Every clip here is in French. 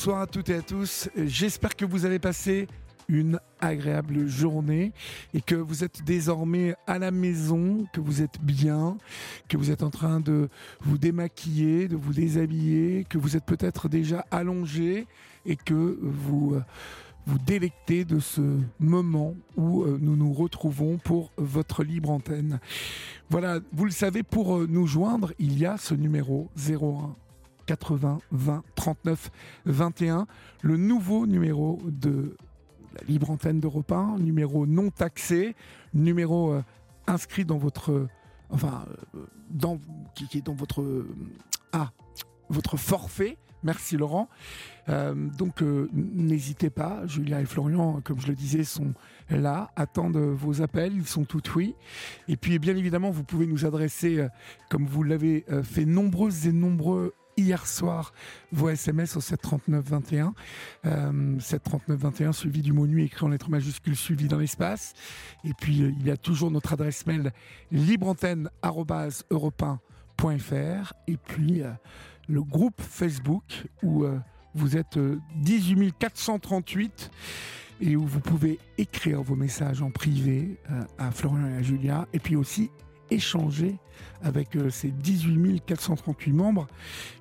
Bonsoir à toutes et à tous. J'espère que vous avez passé une agréable journée et que vous êtes désormais à la maison, que vous êtes bien, que vous êtes en train de vous démaquiller, de vous déshabiller, que vous êtes peut-être déjà allongé et que vous euh, vous délectez de ce moment où euh, nous nous retrouvons pour votre libre antenne. Voilà, vous le savez, pour euh, nous joindre, il y a ce numéro 01 80 20 39 21, le nouveau numéro de la libre antenne d'Europe 1, numéro non taxé, numéro euh, inscrit dans votre enfin euh, dans qui, est dans votre ah votre forfait. Merci Laurent. Euh, donc n'hésitez pas, Julia et Florian, comme je le disais, sont là, attendent vos appels, ils sont tout oui. Et puis bien évidemment, vous pouvez nous adresser, comme vous l'avez fait nombreuses et nombreux hier soir vos SMS au 73921. Euh, 73921 suivi du mot nuit écrit en lettres majuscules suivi dans l'espace. Et puis euh, il y a toujours notre adresse mail libreantenne.europain.fr et puis euh, le groupe Facebook où euh, vous êtes 18 438 et où vous pouvez écrire vos messages en privé à Florian et à Julia et puis aussi échanger avec euh, ces 18 438 membres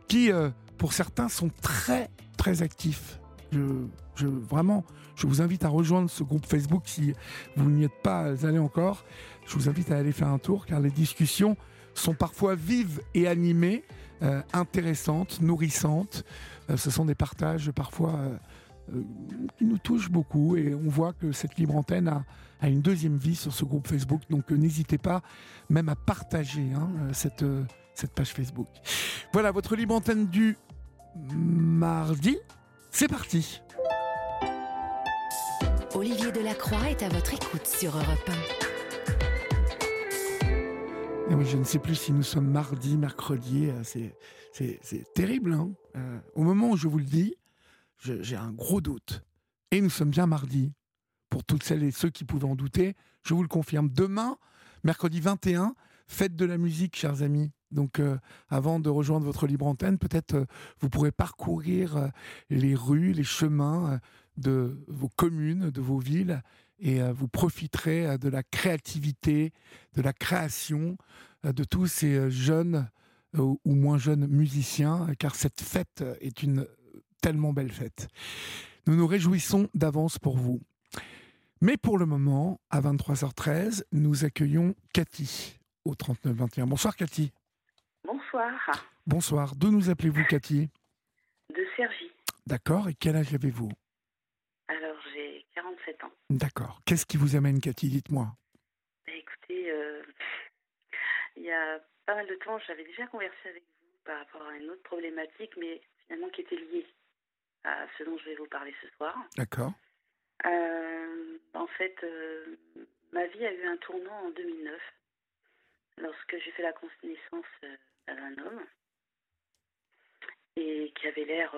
qui, euh, pour certains, sont très, très actifs. Je, vraiment, je vous invite à rejoindre ce groupe Facebook si vous n'y êtes pas allé encore. Je vous invite à aller faire un tour car les discussions sont parfois vives et animées, euh, intéressantes, nourrissantes. ce sont des partages parfois qui nous touchent beaucoup et on voit que cette libre antenne a, a une deuxième vie sur ce groupe Facebook. Donc euh, n'hésitez pas même à partager hein, euh, cette, euh, cette page Facebook. Voilà votre libre antenne du mardi. C'est parti. Olivier Delacroix est à votre écoute sur Europe 1. oui, je ne sais plus si nous sommes mardi, mercredi. C'est terrible. Hein. au moment où je vous le dis, j'ai un gros doute. Et nous sommes bien mardi pour toutes celles et ceux qui pouvaient en douter, je vous le confirme. Demain, mercredi 21, fête de la musique, chers amis. Donc, euh, avant de rejoindre votre libre antenne, peut-être euh, vous pourrez parcourir euh, les rues, les chemins de vos communes, de vos villes, et vous profiterez de la créativité, de la création de tous ces jeunes ou moins jeunes musiciens, car cette fête est une tellement belle fête. Nous nous réjouissons d'avance pour vous. Mais pour le moment, à 23h13, nous accueillons Cathy au 3921. Bonsoir Cathy. Bonsoir. Bonsoir. D'où nous appelez-vous Cathy? De Sergi. D'accord. Et quel âge avez-vous? Alors j'ai 47 ans. D'accord. Qu'est-ce qui vous amène Cathy? Dites-moi. Bah, écoutez, euh, il y a pas mal de temps, j'avais déjà conversé avec vous par rapport à une autre problématique, mais finalement qui était liée à ce dont je vais vous parler ce soir. D'accord. Euh, en fait, euh, ma vie a eu un tournant en 2009, lorsque j'ai fait la connaissance euh, d'un homme et qui avait l'air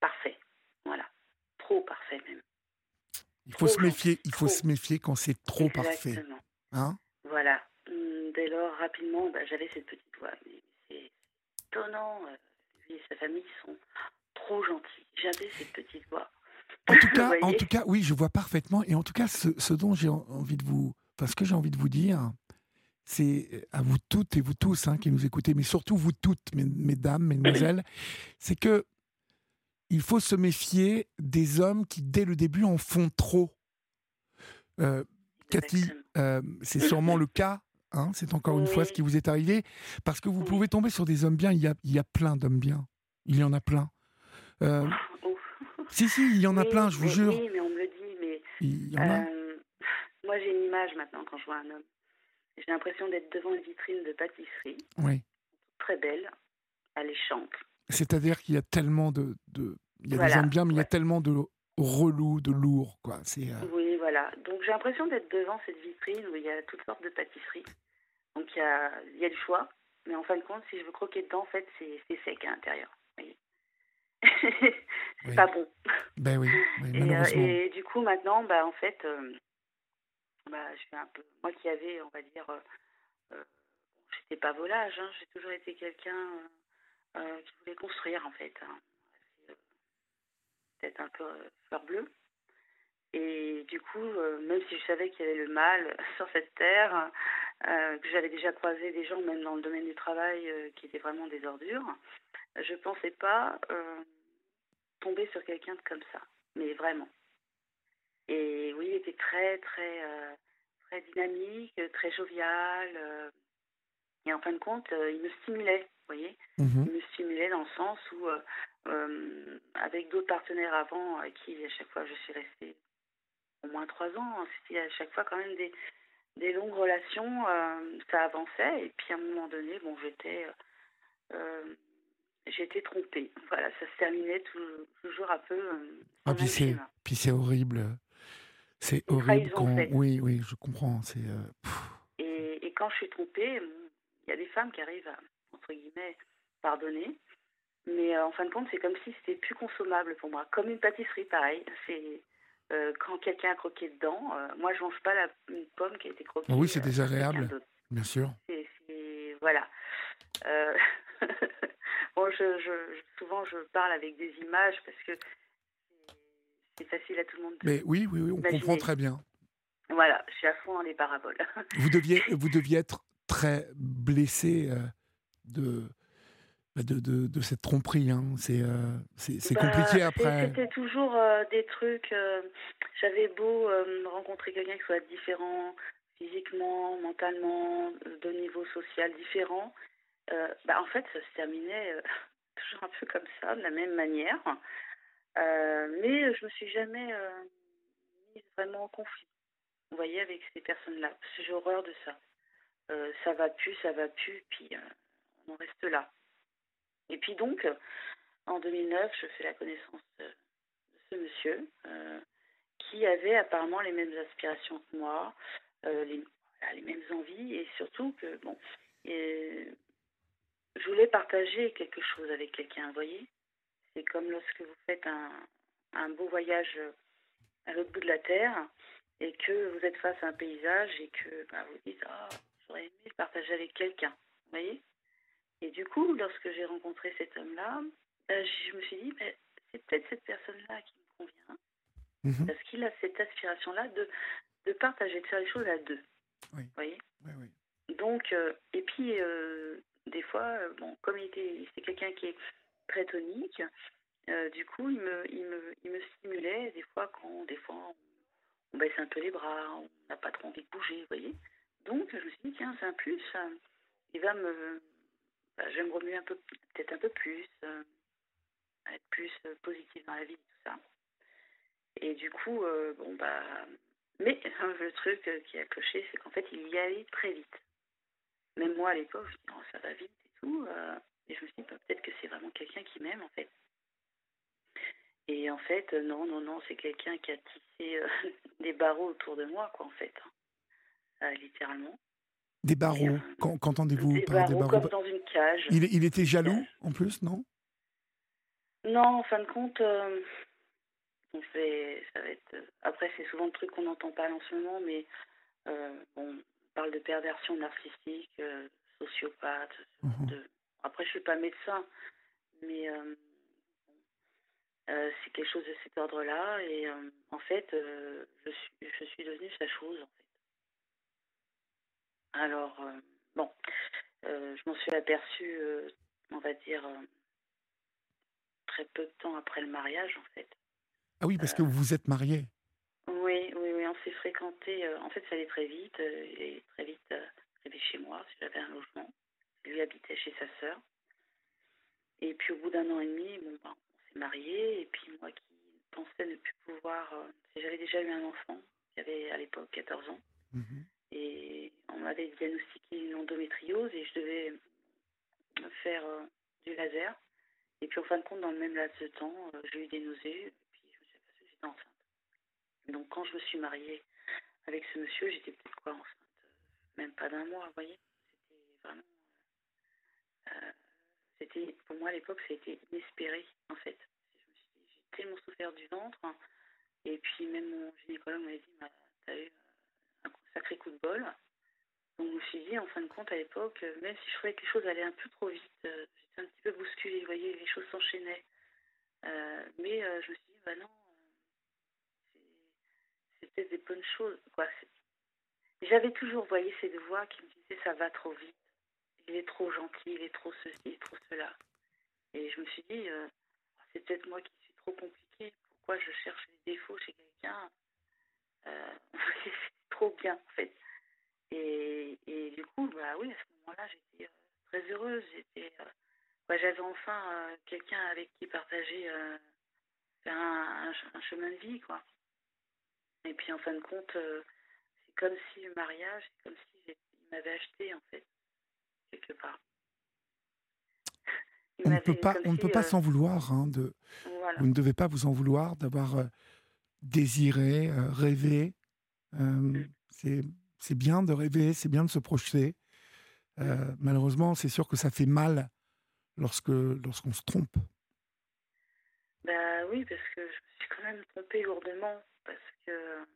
parfait. Voilà, trop parfait même. Il faut se méfier. il faut se méfier quand c'est trop parfait. Hein? Voilà. Hum, dès lors, rapidement, bah, j'avais cette petite voix. c'est étonnant. lui et sa famille sont trop gentils. J'avais cette petite voix. En tout cas, en tout cas, oui, je vois parfaitement. Et en tout cas, ce, dont j'ai envie de vous, enfin, ce que j'ai envie de vous dire, c'est à vous toutes et vous tous hein, qui nous écoutez, mais surtout vous toutes, mesdames, mesdemoiselles, c'est que il faut se méfier des hommes qui, dès le début, en font trop. Euh, Cathy, euh, c'est sûrement le cas. Hein, c'est encore une fois ce qui vous est arrivé, parce que vous pouvez tomber sur des hommes bien. Il y a, il y a plein d'hommes bien. Il y en a plein. Euh, si, si, il y en a plein, je vous jure. Oui, mais on me le dit, mais. Euh, moi, j'ai une image maintenant quand je vois un homme. j'ai l'impression d'être devant une vitrine de pâtisserie, Oui. très belle, alléchante. C'est-à-dire qu'il y a tellement de, de- il y a Voilà, des gens bien, mais il y a tellement de relous, de lourds, quoi. C'est euh, Oui, voilà. Donc j'ai l'impression d'être devant cette vitrine où il y a toutes sortes de pâtisseries. Donc il y a, il y a du choix, mais en fin de compte, si je veux croquer dedans, en fait, c'est sec à l'intérieur. C'est Oui. pas bon. ben oui, oui, Et, euh, et du coup, maintenant, bah, en fait, euh, bah, je suis un peu. Moi qui avais, on va dire, euh, euh, j'étais pas volage, hein, j'ai toujours été quelqu'un qui voulait construire, en fait. hein. Peut-être un peu fleur bleue. Et du coup, même si je savais qu'il y avait le mal sur cette terre, que j'avais déjà croisé des gens, même dans le domaine du travail, qui étaient vraiment des ordures, je pensais pas euh, tomber sur quelqu'un de comme ça. Mais vraiment. Et oui, il était très, très, euh, très dynamique, très jovial. euh, et en fin de compte, il me stimulait, vous voyez. Mhm. Il me stimulait dans le sens où, avec d'autres partenaires avant, à qui à chaque fois je suis restée au moins trois ans, hein, c'était à chaque fois quand même des, des longues relations, ça avançait. Et puis à un moment donné, bon, j'étais euh, j'étais trompée. Voilà, ça se terminait tout- toujours un peu. euh, Ah, puis c'est, schéma. puis c'est horrible. C'est horrible quand. Oui, oui, je comprends. C'est. euh, Et, et quand je suis trompée, bon, il y a des femmes qui arrivent à, entre guillemets, pardonner. Mais euh, en fin de compte, c'est comme si c'était plus consommable pour moi. Comme une pâtisserie, pareil. C'est euh, quand quelqu'un a croqué dedans. euh, moi, je mange pas la, une pomme qui a été croquée. Ah oui, c'est euh, désagréable. Bien sûr. Voilà. Euh, bon, je, je- je- souvent, je parle avec des images parce que c'est- facile à tout le monde. de- Mais oui, oui, oui, on comprend très bien. Voilà, je suis à fond dans les paraboles. Vous deviez, vous deviez être très blessé euh, de, de, de, de cette tromperie. hein. C'est euh, c'est Bah, compliqué après. C'était toujours euh, des trucs. euh, J'avais beau rencontrer quelqu'un qui soit différent physiquement, mentalement, euh, de niveau social différent. euh, bah, en fait, ça se terminait euh, toujours un peu comme ça, de la même manière. Euh, mais je me suis jamais mise vraiment en conflit. Vous voyez, avec ces personnes-là. Parce que j'ai horreur de ça. Ça va plus, ça va plus, puis on reste là. Et puis donc, en 2009, je fais la connaissance de, ce monsieur qui avait apparemment les mêmes aspirations que moi, les, voilà, les mêmes envies et surtout que, bon, et je voulais partager quelque chose avec quelqu'un, vous voyez C'est comme lorsque vous faites un, un beau voyage à l'autre bout de la Terre et que vous êtes face à un paysage et que bah, vous dites Ah, j'aurais aimé le partager avec quelqu'un, vous voyez Et du coup, lorsque j'ai rencontré cet homme-là, euh, je me suis dit, mais c'est peut-être cette personne-là qui me convient, Mhm. parce qu'il a cette aspiration-là de, de partager, de faire les choses à deux. Oui. Vous voyez? Oui, oui. Donc, euh, et puis, euh, des fois, euh, bon, comme il était, c'est quelqu'un qui est très tonique, euh, du coup, il me, il, me, il me stimulait des fois quand, des fois, on, on baisse un peu les bras, on n'a pas trop envie de bouger, vous voyez? Donc, je me suis dit, tiens, c'est un plus, il va me, bah, je vais me remuer un peu, peut-être un peu plus, être plus positive dans la vie, tout ça. Et du coup, bon, bah, mais le truc euh, qui a cloché, c'est qu'en fait, il y allait très vite. Même moi, à l'époque, je me dis, oh, ça va vite et tout. euh, et je me suis dit, bah, peut-être que c'est vraiment quelqu'un qui m'aime, en fait. Et en fait, euh, non, non, non, c'est quelqu'un qui a tissé euh, des barreaux autour de moi, quoi, en fait. hein. Euh, littéralement. Des barreaux. Qu'en- Qu'entendez-vous Des par des barreaux comme dans une cage. il, il était jaloux, en plus, non? Non, en fin de compte, on fait, ça va être. euh, Après, c'est souvent le truc qu'on n'entend pas en ce moment, mais euh, bon, on parle de perversion narcissique, euh, sociopathe. Mhm. de- Après, je suis pas médecin, mais euh, c'est quelque chose de cet ordre-là. Et en fait, je suis, je suis devenue sa chose. En fait. Alors, bon, je m'en suis aperçue, on va dire. très peu de temps après le mariage, en fait. Ah oui, parce que vous vous êtes marié. Oui, oui, oui, on s'est fréquenté. euh, en fait, ça allait très vite. euh, est très vite euh, arrivé chez moi, si j'avais un logement. Lui habitait chez sa sœur. Et puis, au bout d'un an et demi, bon, ben, on s'est mariés. Et puis, moi qui pensais ne plus pouvoir. euh, j'avais déjà eu un enfant, j'avais à l'époque 14 ans. Mhm. Et on m'a m'avait diagnostiqué une endométriose et je devais faire du laser. Et puis en fin de compte, dans le même laps de temps, j'ai eu des nausées enceinte. Donc quand je me suis mariée avec ce monsieur, j'étais peut-être quoi enceinte Même pas d'un mois, vous voyez C'était vraiment... c'était, pour moi à l'époque, c'était inespéré en fait. J'ai tellement souffert du ventre. et puis même mon gynécologue m'avait dit, bah, t'as eu un sacré coup de bol. Donc je me suis dit, en fin de compte, à l'époque, même si je trouvais que les choses allaient un peu trop vite, j'étais un petit peu bousculée, vous voyez, les choses s'enchaînaient. mais je me suis dit, bah non, des bonnes choses. Quoi. J'avais toujours, voyez, ces voix qui me disaient, ça va trop vite. Il est trop gentil, il est trop ceci, il est trop cela. Et je me suis dit, c'est peut-être moi qui suis trop compliquée. Pourquoi je cherche les défauts chez quelqu'un C'est trop bien, en fait. Et, et, du coup, bah oui, à ce moment-là, j'étais très heureuse. J'étais, bah, j'avais enfin quelqu'un avec qui partager un, un, chemin de vie, quoi. Et puis en fin de compte, c'est comme si le mariage, c'est comme si il m'avait acheté, en fait, quelque part. on ne peut pas, on ne peut pas s'en vouloir. Hein, de, Vous ne devez pas vous en vouloir d'avoir désiré, rêvé. Mmh. C'est bien de rêver, c'est bien de se projeter. Mmh. malheureusement, c'est sûr que ça fait mal lorsque lorsqu'on se trompe. Bah oui, parce que je me suis quand même trompée lourdement, parce que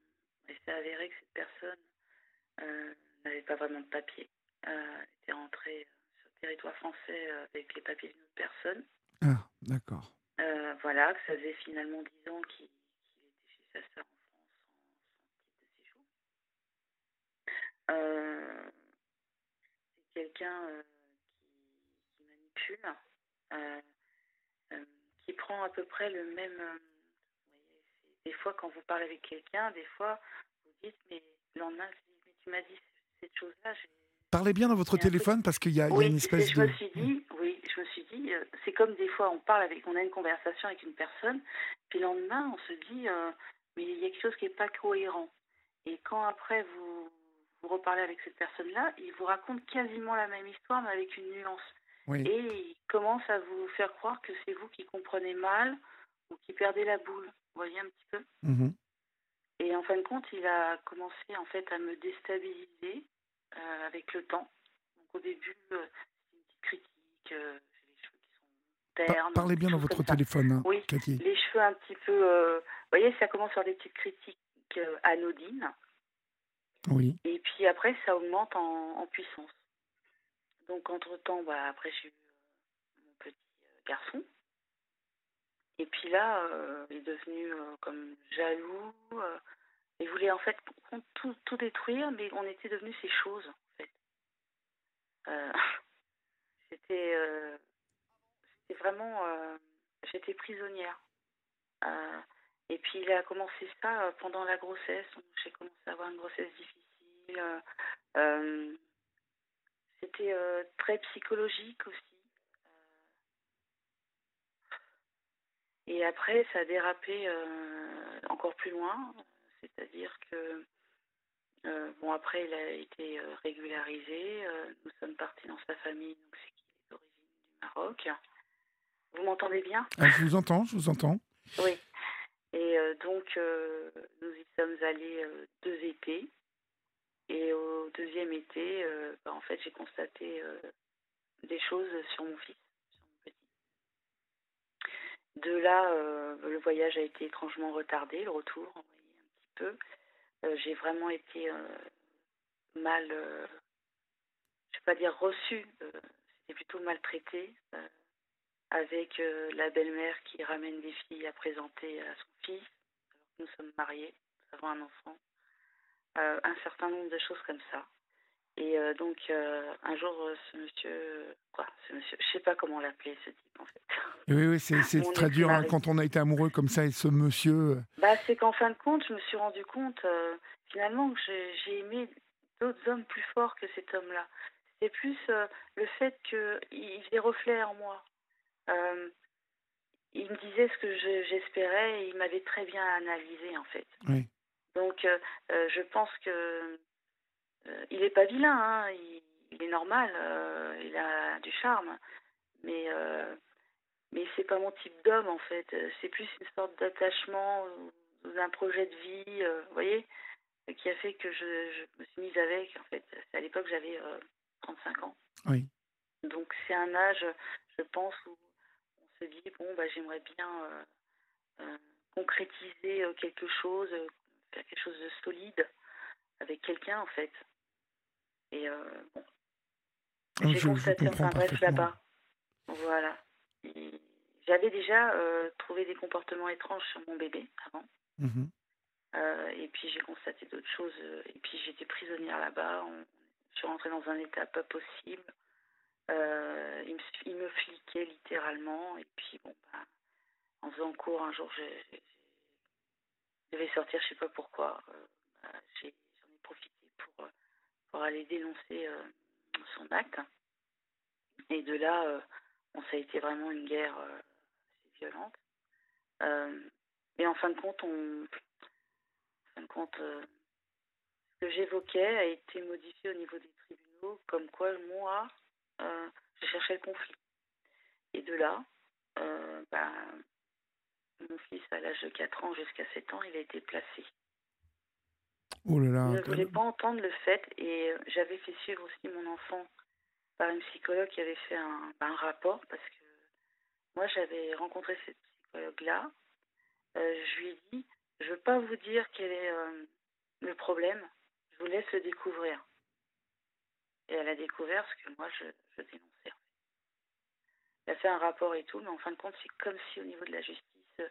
il s'est avéré que cette personne n'avait pas vraiment de papier. Elle était rentrée territoire français euh, avec les papiers d'une autre personne. Ah, d'accord. Euh, voilà, que ça faisait finalement 10 ans qu'il était chez sa sœur en France sans, titre de séjour. Euh, c'est quelqu'un qui, qui, manipule, qui prend à peu près le même. Des fois, quand vous parlez avec quelqu'un, des fois, vous dites, mais le lendemain, mais tu m'as dit cette chose-là, Parlez bien dans votre téléphone parce qu'il y, a une espèce je de. Me suis dit, oui, je me suis dit, euh, c'est comme des fois on parle avec, on a une conversation avec une personne, puis le lendemain on se dit, euh, mais il y a quelque chose qui n'est pas cohérent. Et quand après vous, vous reparlez avec cette personne-là, il vous raconte quasiment la même histoire mais avec une nuance. Et il commence à vous faire croire que c'est vous qui comprenez mal ou qui perdez la boule. Vous voyez un petit peu mmh Et en fin de compte, il a commencé en fait à me déstabiliser euh, avec le temps. Donc au début, euh, c'est une petite critique, euh, j'ai les cheveux qui sont ternes. Parlez bien dans votre téléphone, hein, Oui, les cheveux un petit peu... vous voyez, ça commence par des petites critiques anodines. Oui. Et puis après, ça augmente en, en puissance. Donc entre-temps, bah, après, j'ai eu mon petit garçon. Et puis là, il est devenu comme jaloux. Il voulait en fait tout, tout, détruire, mais on était devenus ces choses, en fait. Euh, c'était, euh, c'était vraiment... Euh, j'étais prisonnière. et puis il a commencé ça pendant la grossesse. J'ai commencé à avoir une grossesse difficile. c'était très psychologique aussi. Et après, ça a dérapé encore plus loin. C'est-à-dire que, euh, bon, après, il a été euh, régularisé. Euh, nous sommes partis dans sa famille, donc c'est qu'il est d'origine du Maroc. Vous m'entendez bien? Ah, Je vous entends, je vous entends. Oui. Et donc, nous y sommes allés deux étés. Et au deuxième été, bah, en fait, j'ai constaté des choses sur mon fils. De là, le voyage a été étrangement retardé, le retour, peu. Euh, j'ai vraiment été euh, mal, euh, je ne vais pas dire reçue, c'était plutôt maltraitée, avec la belle-mère qui ramène des filles à présenter à son fils, alors que nous sommes mariés, nous avons un enfant. un certain nombre de choses comme ça. Et donc, un jour, ce monsieur, quoi, ce monsieur, je sais pas comment l'appeler, ce type, en fait. Oui, oui, c'est très dur hein, quand on a été amoureux comme ça et ce monsieur. Bah, c'est qu'en fin de compte, je me suis rendu compte, finalement, que j'ai aimé d'autres hommes plus forts que cet homme-là. C'est plus le fait qu'il faisait reflet en moi. il me disait ce que j'espérais et il m'avait très bien analysé, en fait. Oui. Donc, je pense que il n'est pas vilain, hein, il, il, est normal, il a du charme, mais mais c'est pas mon type d'homme en fait. C'est plus une sorte d'attachement d'un projet de vie, vous voyez, qui a fait que je, je, me suis mise avec. En fait, à l'époque j'avais 35 ans. Oui. Donc c'est un âge, je pense, où on se dit bon bah j'aimerais bien euh, euh, concrétiser euh, quelque chose, faire quelque chose de solide avec quelqu'un en fait. Et bon, oh, j'ai constaté enfin bref là-bas. Voilà. J'avais déjà trouvé des comportements étranges sur mon bébé avant. Mhm. et puis j'ai constaté d'autres choses. et puis j'étais prisonnière là-bas. Je suis rentrée dans un état pas possible. Euh, il, me, il, me, fliquait littéralement. Et puis, bon, bah, en faisant cours, un jour, je, je, devais sortir, je sais pas pourquoi. Euh, bah, pour aller dénoncer euh, son acte. Et de là, bon, ça a été vraiment une guerre assez violente. mais en fin de compte, on, fin de compte, ce que j'évoquais a été modifié au niveau des tribunaux, comme quoi moi, euh, je cherchais le conflit. Et de là, euh, bah, mon fils, à l'âge de 4 ans jusqu'à 7 ans, il a été placé. Oh là là, je ne voulais pas entendre le fait et euh, j'avais fait suivre aussi mon enfant par une psychologue qui avait fait un, bah, un rapport parce que moi j'avais rencontré cette psychologue-là. je lui ai dit, je ne veux pas vous dire quel est le problème, je vous laisse le découvrir. Et elle a découvert ce que moi je, je dénonçais. Elle a fait un rapport et tout, mais en fin de compte, c'est comme si au niveau de la justice,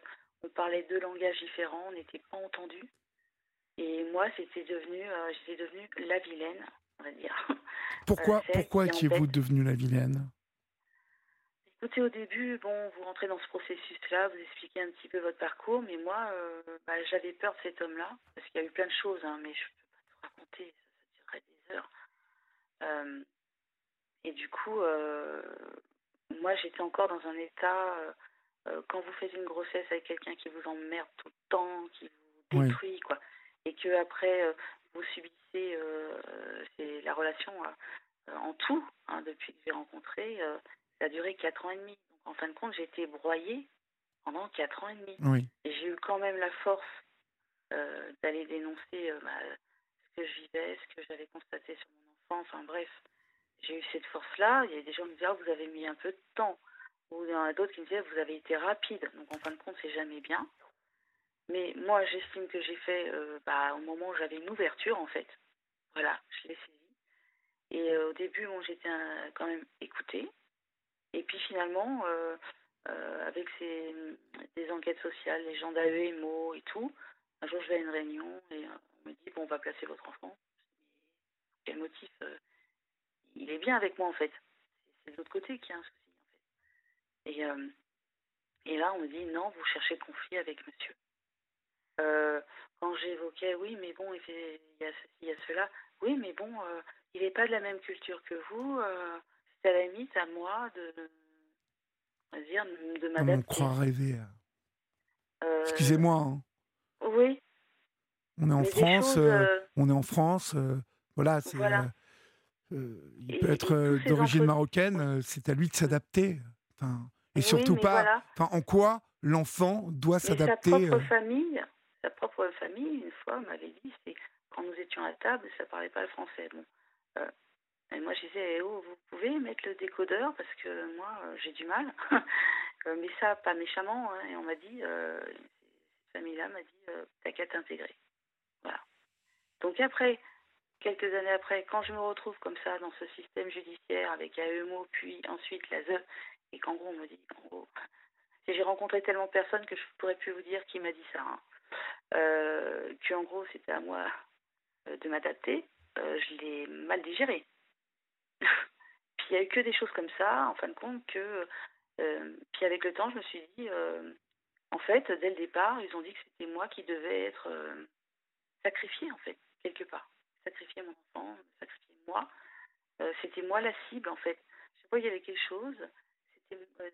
on parlait deux langages différents, on n'était pas entendus. Et moi, c'était devenu, euh, j'étais devenue la vilaine, on va dire. Pourquoi, euh, pourquoi étiez-vous devenue la vilaine? Écoutez, au début, bon, vous rentrez dans ce processus-là, vous expliquez un petit peu votre parcours, mais moi, euh, bah, j'avais peur de cet homme-là, parce qu'il y a eu plein de choses, hein, mais je ne peux pas tout raconter, ça, ça durerait des heures. Et du coup, moi, j'étais encore dans un état, quand vous faites une grossesse avec quelqu'un qui vous emmerde tout le temps, qui vous détruit, quoi, et que après vous subissez c'est la relation en tout, hein, depuis que j'ai rencontré, ça a duré 4 ans et demi. Donc en fin de compte, j'ai été broyée pendant 4 ans et demi. Oui. Et j'ai eu quand même la force d'aller dénoncer bah, ce que je vivais, ce que j'avais constaté sur mon enfin bref, j'ai eu cette force-là. Il y a des gens qui me disaient, ah, vous avez mis un peu de temps. Ou il y en a d'autres qui me disaient, vous avez été rapide. Donc en fin de compte, c'est jamais bien. Mais moi, j'estime que j'ai fait euh, bah, au moment où j'avais une ouverture, en fait. Voilà, je l'ai saisi. Et euh, au début, j'étais quand même écoutée. Et puis finalement, euh, avec ces, des enquêtes sociales, les gens d'AEMO et tout, un jour je vais à une réunion et on me dit, bon, on va placer votre enfant quel motif il est bien avec moi en fait. C'est de l'autre côté qui a un souci en fait. Et, et là on me dit non, vous cherchez conflit avec monsieur. Euh, quand j'évoquais oui mais bon il, fait, il y a il y a cela, oui mais bon il n'est pas de la même culture que vous, c'est à la limite à moi de, va dire, de m'adapter. On croit rêver. Excusez-moi. Hein. Oui. On est en France, on est en France, voilà, c'est. Euh, euh, il peut être euh, d'origine marocaine, c'est à lui de s'adapter. Enfin, et surtout pas. Enfin, en quoi l'enfant doit s'adapter Sa propre famille, sa propre famille, une fois, m'avait dit, c'est quand nous étions à table, ça parlait pas le français. Bon, et moi, je disais, eh oh, vous pouvez mettre le décodeur parce que moi, j'ai du mal. mais ça, pas méchamment. Hein, et on m'a dit, cette famille-là m'a dit, t'as qu'à t'intégrer. Voilà. Donc après, quelques années après, quand je me retrouve comme ça dans ce système judiciaire avec AEMO, puis ensuite la ZE, et qu'en gros on me dit, en gros, j'ai rencontré tellement de personnes que je ne pourrais plus vous dire qui m'a dit ça, hein. Euh, qu'en gros c'était à moi euh, de m'adapter, euh, je l'ai mal digéré. puis il n'y a eu que des choses comme ça, en fin de compte, que. puis avec le temps, je me suis dit, en fait, dès le départ, ils ont dit que c'était moi qui devais être sacrifié, en fait, quelque part sacrifier mon enfant, sacrifier moi. Euh, c'était moi la cible en fait. Je sais pas, il y avait quelque chose. C'était euh,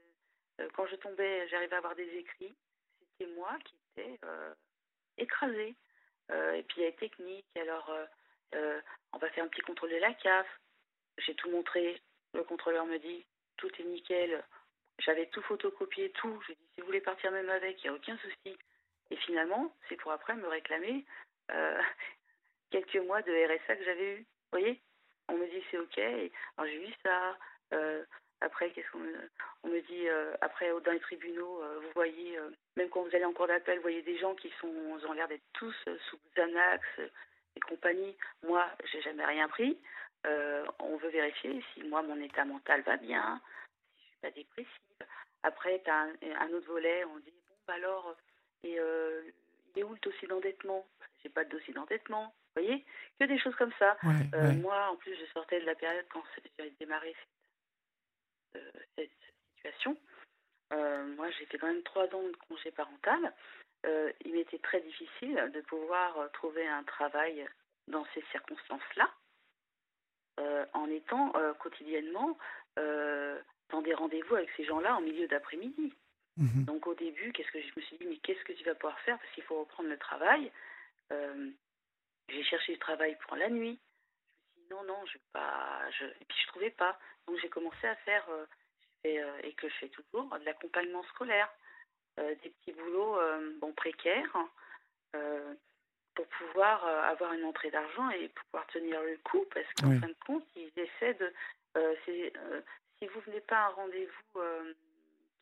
euh, quand je tombais, j'arrivais à avoir des écrits. C'était moi qui étais écrasée. et puis il y a technique. Alors on va faire un petit contrôle de la CAF. J'ai tout montré. Le contrôleur me dit tout est nickel. J'avais tout photocopié, tout. Je dis si vous voulez partir même avec, il n'y a aucun souci. Et finalement, c'est pour après me réclamer euh, quelques mois de RSA que j'avais eu. Vous voyez? On me dit c'est ok. alors j'ai vu ça. Euh, après, qu'est-ce qu'on me, on me dit euh, Après, dans les tribunaux, vous voyez, même quand vous allez en cours d'appel, vous voyez des gens qui sont, ont l'air d'être tous sous Xanax et compagnie. Moi, j'ai jamais rien pris. on veut vérifier si moi mon état mental va bien, si je suis pas dépressive. Après, tu as un, autre volet, on dit bon bah alors et euh, il est où le dossier d'endettement? J'ai pas de dossier d'endettement. Vous voyez? Que des choses comme ça. Euh, moi, en plus, je sortais de la période quand j'ai démarré cette, euh, cette situation. moi, j'ai fait quand même trois ans de congé parental. il m'était très difficile de pouvoir trouver un travail dans ces circonstances-là, en étant quotidiennement dans des rendez-vous avec ces gens-là en milieu d'après-midi. Mhm. Donc au début, qu'est-ce que je me suis dit, mais qu'est-ce que tu vas pouvoir faire? Parce qu'il faut reprendre le travail. Euh, j'ai cherché du travail pour la nuit. Je me suis dit non, non, je pas. Je... Et puis je trouvais pas. Donc j'ai commencé à faire, euh, euh, et que je fais toujours, de l'accompagnement scolaire, des petits boulots bon, précaires pour pouvoir avoir une entrée d'argent et pouvoir tenir le coup parce qu'en fin de compte, ils essaient de. si vous venez pas à un rendez-vous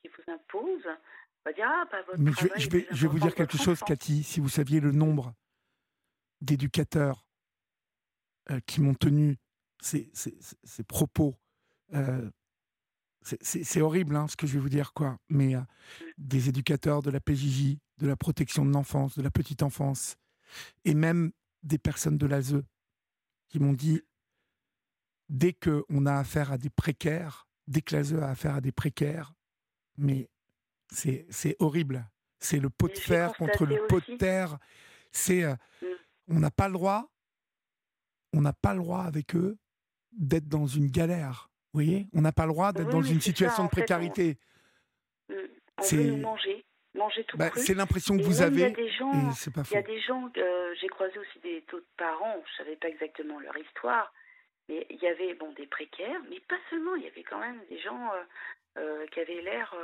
vous impose, on va dire ah, bah, votre Mais je, je vais, je vais vous dire quelque chose, Cathy. Si vous saviez le nombre d'éducateurs euh, qui m'ont tenu ces, ces, ces propos, euh, c'est horrible hein, ce que je vais vous dire, quoi. Mais euh, des éducateurs de la PJJ, de la protection de l'enfance, de la petite enfance, et même des personnes de l'ASE qui m'ont dit dès qu'on a affaire à des précaires, dès que l'ASE a affaire à des précaires, mais c'est horrible. C'est le pot de fer contre le pot de terre. C'est, euh, mm. on n'a pas le droit, on n'a pas le droit avec eux d'être dans une galère. Vous voyez, on n'a pas le droit d'être dans une situation de précarité. Mm. c'est manger, manger tout bah, C'est l'impression que vous avez. Il y a des gens. Euh, j'ai croisé aussi des taux de parents. Je savais pas exactement leur histoire, mais il y avait bon des précaires, mais pas seulement. Il y avait quand même des gens. Euh, euh, qui avait l'air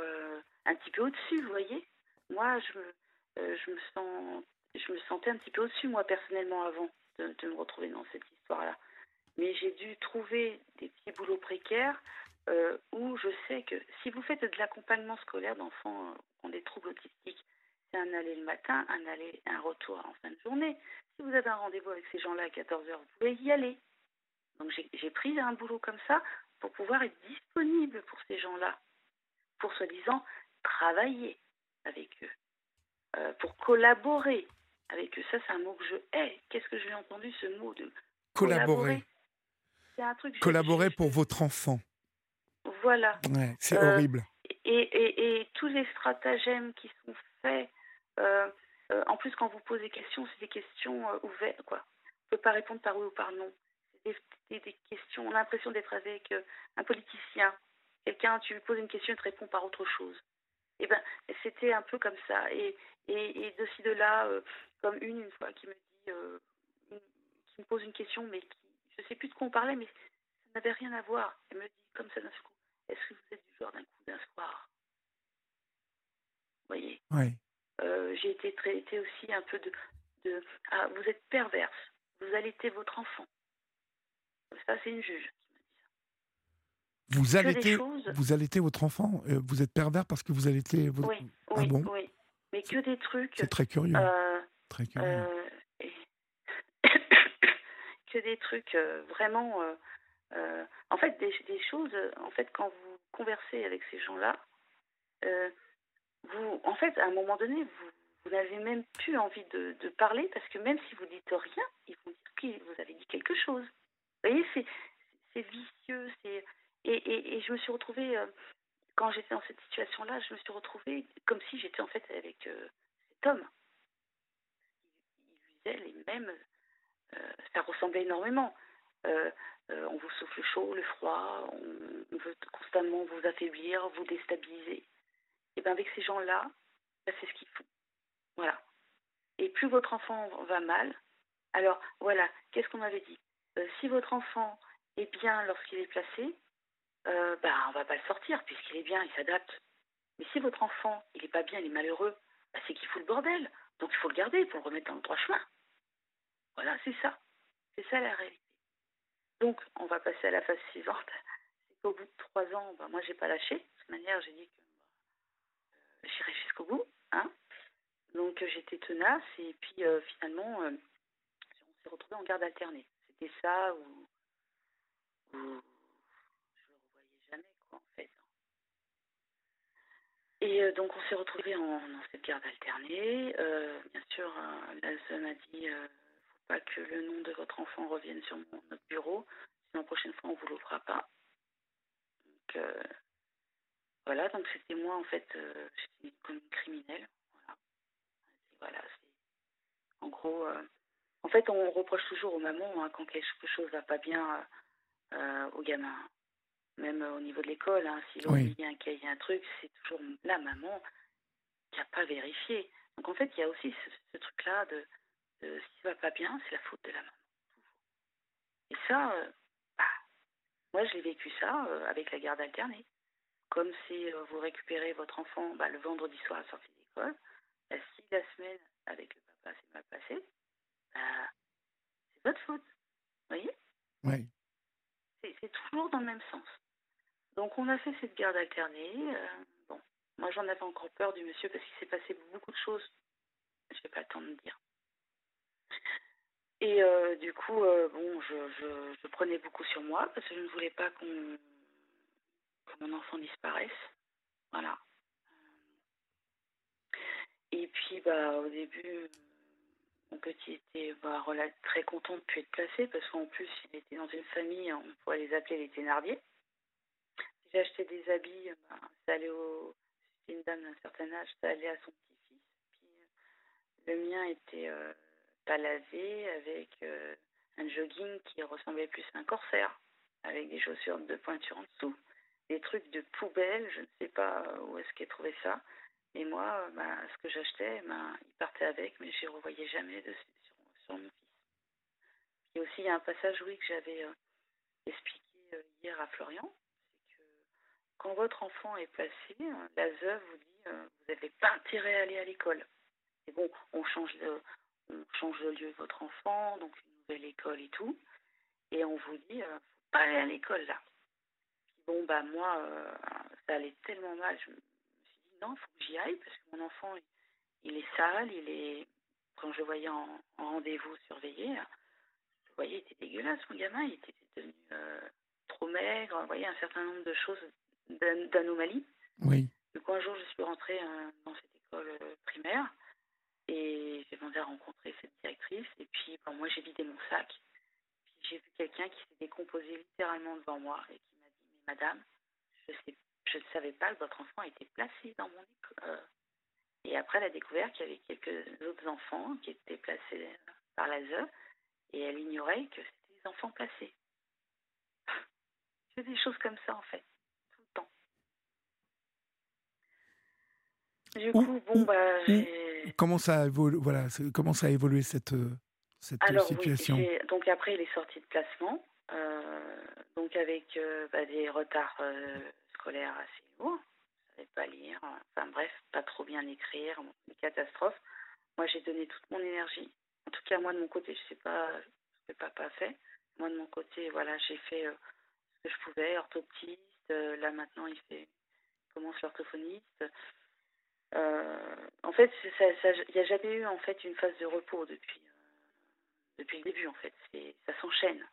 un petit peu au-dessus, vous voyez? Moi, je me, je, me sens, je me sentais un petit peu au-dessus, moi, personnellement, avant de, me retrouver dans cette histoire-là. Mais j'ai dû trouver des petits boulots précaires où je sais que si vous faites de l'accompagnement scolaire d'enfants qui ont des troubles autistiques, c'est un aller le matin, un aller, un retour en fin de journée. Si vous avez un rendez-vous avec ces gens-là à 14h, vous pouvez y aller. Donc j'ai pris un boulot comme ça pour pouvoir être disponible pour ces gens-là, pour soi-disant travailler avec eux, euh, pour collaborer avec eux. Ça, c'est un mot que je hais. Qu'est-ce que j'ai entendu ce mot de collaborer truc. Collaborer pour votre enfant. Voilà. c'est horrible. Et, et, tous les stratagèmes qui sont faits. Euh, euh, en plus, quand vous posez des questions, c'est des questions ouvertes. Quoi. On ne peut pas répondre par oui ou par non des, questions. On a l'impression d'être avec euh, un politicien. Quelqu'un, tu lui poses une question, il te répond par autre chose. Et eh ben, c'était un peu comme ça. Et, et, de ci, de là, euh, comme une, une fois, qui me dit, euh, qui me pose une question, mais qui, je ne sais plus de quoi on parlait, mais ça n'avait rien à voir. Elle me dit, comme ça d'un coup, est-ce que vous êtes du genre d'un coup d'un soir? Vous voyez? Oui. J'ai été traitée aussi un peu de, de ah, vous êtes perverse, vous allaitez votre enfant. Ça, c'est une juge Vous allaitez, vous allaitez votre enfant euh, Vous êtes pervers parce que vous allaitez votre... Oui, ah bon? oui. Mais que des trucs... C'est très curieux. Euh, très curieux. Euh, que des trucs vraiment... en fait, des, choses... En fait, quand vous conversez avec ces gens-là, vous, en fait, à un moment donné, vous, vous n'avez même plus envie de, de, parler parce que même si vous dites rien, ils vont dire que vous avez dit quelque chose. Vous voyez, c'est vicieux. c'est et, et, je me suis retrouvée, euh, quand j'étais dans cette situation-là, je me suis retrouvée comme si j'étais en fait avec euh, cet homme. Il usait les mêmes. Euh, ça ressemblait énormément. on vous souffle chaud, le froid, on, veut constamment vous affaiblir, vous déstabiliser. Et bien avec ces gens-là, ben, c'est ce qu'ils font. Voilà. Et plus votre enfant va mal, Alors, voilà, qu'est-ce qu'on m'avait dit? Si votre enfant est bien lorsqu'il est placé, euh, bah, on va pas le sortir puisqu'il est bien, il s'adapte. Mais si votre enfant, il est pas bien, il est malheureux, bah, c'est qu'il fout le bordel. Donc il faut le garder pour le remettre dans le droit chemin. Voilà, c'est ça. C'est ça la réalité. Donc, on va passer à la phase suivante. C'est qu'au bout de trois ans, bah, moi, j'ai pas lâché. De toute manière, j'ai dit que bah, j'irai jusqu'au bout. Hein Donc, euh, j'étais tenace. Et puis, euh, finalement, on s'est retrouvés en garde alternée. C'était ça où je le revoyais jamais, quoi, Et euh, donc, on s'est retrouvés en, dans cette garde alternée. Euh, bien sûr, euh, la m'a dit euh, faut pas que le nom de votre enfant revienne sur notre bureau. Sinon, la prochaine fois, on vous l'ouvrira pas. Donc, voilà. Donc, c'était moi, en fait, j'étais comme une criminelle. Voilà. En gros, en fait, on reproche toujours aux mamans hein, quand quelque chose va pas bien aux gamins. Même euh, au niveau de l'école, hein, si l'on Oui. dit un cahier, un truc, c'est toujours la maman qui n'a pas vérifié. Donc en fait, il y a aussi ce, ce truc-là de, de si ça va pas bien, c'est la faute de la maman. Et ça, euh, bah, moi je l'ai vécu ça euh, avec la garde alternée. Comme si euh, vous récupérez votre enfant bah, le vendredi soir à la sortie d'école, bah, si la semaine avec le papa s'est mal passé, bah, c'est votre faute. Vous voyez? Oui. C'est toujours dans le même sens. Donc on a fait cette garde alternée. euh, bon, moi j'en avais encore peur du monsieur parce qu'il s'est passé beaucoup de choses. Je n'ai pas le temps de dire. Et euh, du coup, euh, bon, je, je, prenais beaucoup sur moi parce que je ne voulais pas qu'on que mon enfant disparaisse. Voilà. Et puis, bah, au début, petit était bah, très content de plus être placé parce qu'en plus, il était dans une famille, on pourrait les appeler les Thénardier. J'ai acheté des habits, bah, ça allait au. C'était une dame d'un certain âge, ça allait à son petit-fils. Puis euh, le mien était euh, avec euh, un jogging qui ressemblait plus à un corsaire, avec des chaussures de pointure en dessous. Des trucs de poubelle, je ne sais pas où est-ce qu'il a trouvé ça. Et moi, euh, bah, ce que j'achetais, bah, il partait avec, mais je ne revoyais jamais dessus sur, sur mon fils. Aussi, il y a un passage, oui, que j'avais euh, expliqué euh, hier à Florian, c'est que quand votre enfant est placé, la ZEUF vous dit vous n'avez pas intérêt à aller à l'école. Et bon, on change, de, on change le lieu de votre enfant, donc une nouvelle école et tout, et on vous dit faut pas aller à l'école là. Bon, bah moi, ça allait tellement mal, je non, il faut que j'y aille parce que mon enfant, il, est sale, il est. Quand je le voyais en, en rendez-vous surveillé, je voyais, il était dégueulasse, mon gamin, il était devenu euh, trop maigre, vous voyez, un certain nombre de choses, d'an- d'anomalies. Oui. Du coup, un jour, je suis rentrée euh, dans cette école euh, primaire et j'ai demandé à rencontrer cette directrice. Et puis, bon, moi, j'ai vidé mon sac. Puis, j'ai vu quelqu'un qui s'est décomposé littéralement devant moi et qui m'a dit Mais madame, je, sais, je ne savais pas que votre enfant était placé dans mon école. Et après, elle a découvert qu'il y avait quelques autres enfants qui étaient placés euh, par la ZEU et elle ignorait que c'était des enfants placés. C'est des choses comme ça, en fait, tout le temps. Du coup, bon, bah, j'ai. Comment ça a évolué, voilà, comment ça a évolué cette, euh, cette euh, Alors, oui, situation? j'ai- donc après, il est sorti de placement, euh, donc avec euh, bah, des retards euh, assez lourds. Il savait pas lire, enfin bref, pas trop bien écrire, une catastrophe. Moi, j'ai donné toute mon énergie. En tout cas, moi, de mon côté, je sais pas ce que papa a fait. Moi, de mon côté, voilà, j'ai fait euh, ce que je pouvais, orthoptiste. euh, là, maintenant, il fait, commence l'orthophoniste. Euh, en fait, il n'y a jamais eu en fait une phase de repos depuis, depuis le début. En fait, ça s'enchaîne.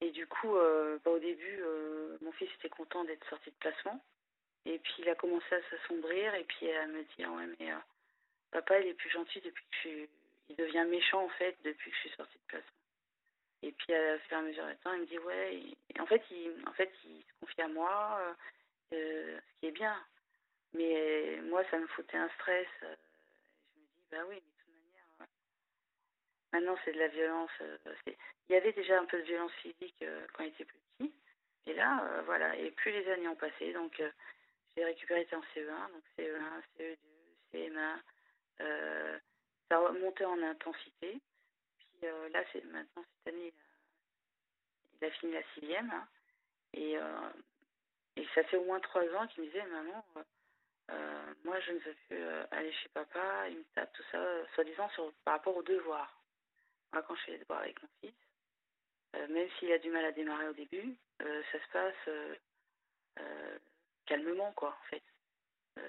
Et du coup, euh, bah, au début, euh, mon fils était content d'être sorti de placement. Et puis, il a commencé à s'assombrir et puis à me dire, ouais, mais euh, papa, il est plus gentil depuis que je suis... Il devient méchant, en fait, depuis que je suis sortie de placement. Et puis, à fur et à mesure du temps, il me dit, ouais... En, fait, il, en fait, il se confie à moi, ce qui est bien. Mais moi, ça me foutait un stress. je me dis, bah oui, mais de toute manière, euh, maintenant c'est de la violence. euh, il y avait déjà un peu de violence physique euh, quand il était petit. Et là, euh, voilà, et plus les années ont passé, donc j'ai récupéré en CE1, donc CE1, CE2, CM1. Euh, ça a monté en intensité. Puis là, c'est maintenant cette année, il a fini la sixième. Hein. et, et ça fait au moins trois ans qu'il me disait, maman, moi je ne veux plus aller chez papa, il me tape tout ça, soi-disant par rapport aux devoirs. Moi, quand je fais les devoirs avec mon fils, même s'il a du mal à démarrer au début, ça se passe calmement, quoi, en fait.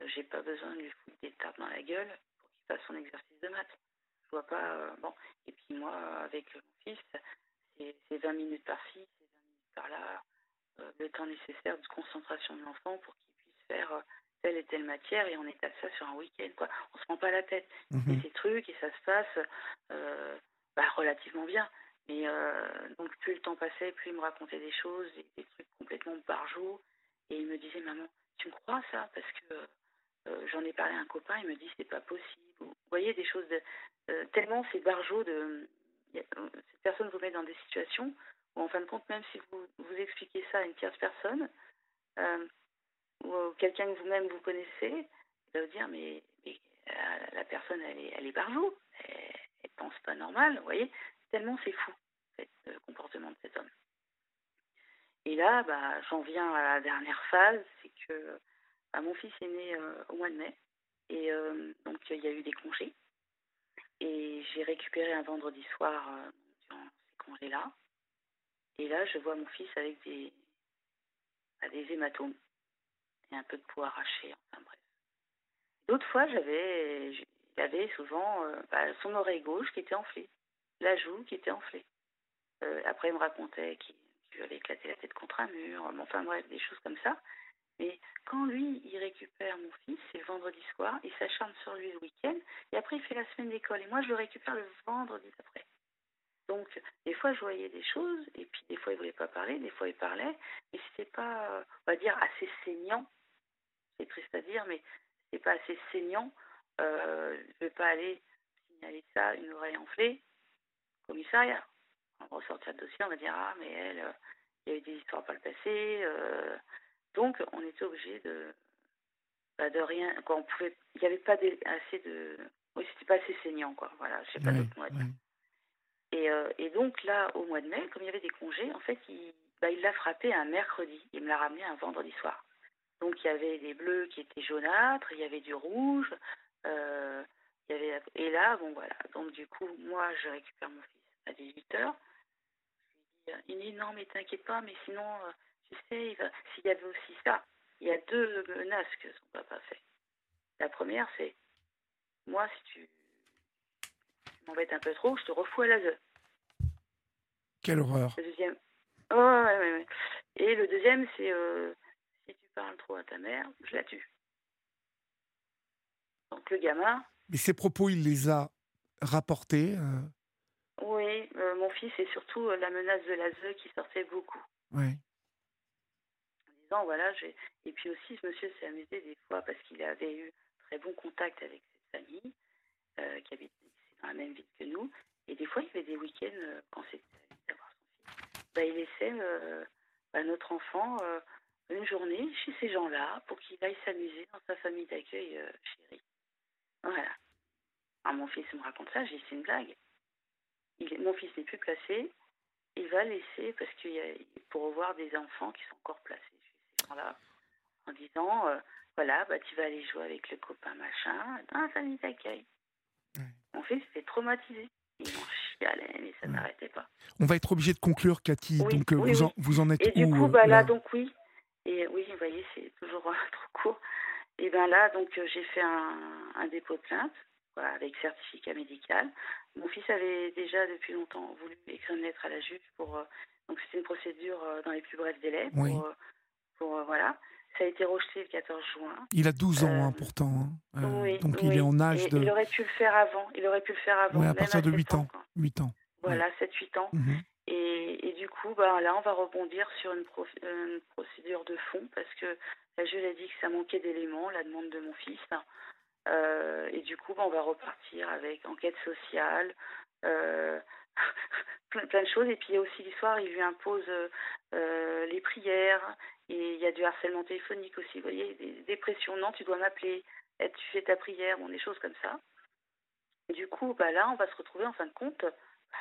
J'ai pas besoin de lui foutre des tapes dans la gueule pour qu'il fasse son exercice de maths. Je vois pas. bon. Et puis moi, avec mon fils, c'est 20 minutes par-ci, c'est 20 minutes par-là, le temps nécessaire de concentration de l'enfant pour qu'il puisse faire telle et telle matière et on étale ça sur un week-end, quoi. On se prend pas la tête. Et ces trucs, et ça se passe bah, relativement bien. Mais donc, plus le temps passait, plus il me racontait des choses, des, trucs complètement barjots. Et il me disait, maman, tu me crois ça? Parce que j'en ai parlé à un copain, il me dit, c'est pas possible. Vous voyez, des choses de. tellement c'est barjot de. cette personne vous met dans des situations où, en fin de compte, même si vous, vous expliquez ça à une tierce personne, ou quelqu'un que vous-même vous connaissez, il va vous dire, mais, la personne, elle est, elle est barjot. Normal, vous voyez Tellement c'est fou, le comportement de cet homme. Et là, bah, j'en viens à la dernière phase, c'est que bah, mon fils est né euh, au mois de mai, et euh, donc il y a eu des congés. Et j'ai récupéré un vendredi soir euh, durant ces congés-là. Et là, je vois mon fils avec des, bah, des hématomes et un peu de peau arrachée, enfin bref. D'autres fois, j'avais, il avait souvent son oreille gauche qui était enflée la joue qui était enflée. Euh, après, il me racontait qu'il avait éclaté la tête contre un mur, enfin bref, des choses comme ça. Mais quand lui, il récupère mon fils, c'est vendredi soir, il s'acharne sur lui le week-end, et après, il fait la semaine d'école. Et moi, je le récupère le vendredi après. Donc, des fois, je voyais des choses, et puis des fois, il ne voulait pas parler, des fois, il parlait, mais c'était pas, on va dire, assez saignant. C'est triste à dire, mais c'est pas assez saignant. Euh, je ne vais pas aller signaler ça, une oreille enflée, commissariat. On ressortir le dossier, on va dire Ah, mais elle, euh, il y a eu des histoires par le passé. Euh. donc, on était obligé de, bah, de rien. Quoi, on pouvait, il n'y avait pas assez de. Oui, c'était pas assez saignant, quoi. Voilà, je sais pas d'autre mot Et, euh, et, donc, là, au mois de mai, comme il y avait des congés, en fait, il bah, l'a frappé un mercredi. Il me l'a ramené un vendredi soir. Donc, il y avait des bleus qui étaient jaunâtres, il y avait du rouge. Il y avait, et là, bon, voilà. Donc, du coup, moi, je récupère mon fils à 18h. Il me dit non, mais t'inquiète pas, mais sinon, euh, tu sais, s'il y avait aussi ça, il y a deux menaces que son papa fait. La première, c'est moi, si tu, m'embêtes un peu trop, je te refous à la Quelle horreur. Le deuxième. ouais, ouais, ouais. Et le deuxième, c'est euh, si tu parles trop à ta mère, je la tue. Donc le gamin. Mais ces propos, il les a rapportés euh, oui, euh, mon fils et surtout euh, la menace de l'ASE qui sortait beaucoup. Oui. En disant, voilà, j'ai. Et puis aussi, ce monsieur s'est amusé des fois parce qu'il avait eu très bon contact avec cette famille qui habite dans la même ville que nous. Et des fois, il y avait des week-ends quand c'était d'avoir son fils. Bah, il laissait bah, notre enfant une journée chez ces gens-là pour qu'il aille s'amuser dans sa famille d'accueil chérie. Voilà. Alors mon fils me raconte ça, j'ai dit c'est une blague mon fils n'est plus placé, il va laisser, parce qu'il y a, pour revoir des enfants qui sont encore placés chez ces gens-là, en disant, euh, voilà, bah, tu vas aller jouer avec le copain machin dans la famille d'accueil. Mon fils était traumatisé. Il en chialait, mais ça n'arrêtait pas. On va être obligé de conclure, Cathy. donc, euh, vous, En, vous, En, êtes Et du coup, bah, là, donc oui. Et oui, vous voyez, c'est toujours trop court. Et bien là, donc, euh, j'ai fait un, un dépôt de plainte avec certificat médical. Mon fils avait déjà depuis longtemps voulu écrire une lettre à la juge pour. Euh, donc c'était une procédure euh, dans les plus brefs délais. Pour, euh, pour voilà. Ça a été rejeté le 14 juin. Il a 12 ans hein, pourtant. Hein. oui, donc il est en âge de. Il aurait pu le faire avant. Il aurait pu le faire avant. Oui, à partir de 8 ans. 8 ans. Voilà, 7-8 ans. Mhm. Et, et, du coup, bah, là, on va rebondir sur une, une procédure de fond parce que la juge a dit que ça manquait d'éléments, la demande de mon fils. Euh, et du coup, on va repartir avec enquête sociale, euh, plein, plein, de choses. Et puis aussi l'histoire, il lui impose euh, les prières, et il y a du harcèlement téléphonique aussi. Vous voyez, des, dépressions, non, tu dois m'appeler, tu fais ta prière, bon, des choses comme ça. du coup, bah là, on va se retrouver en fin de compte, bah,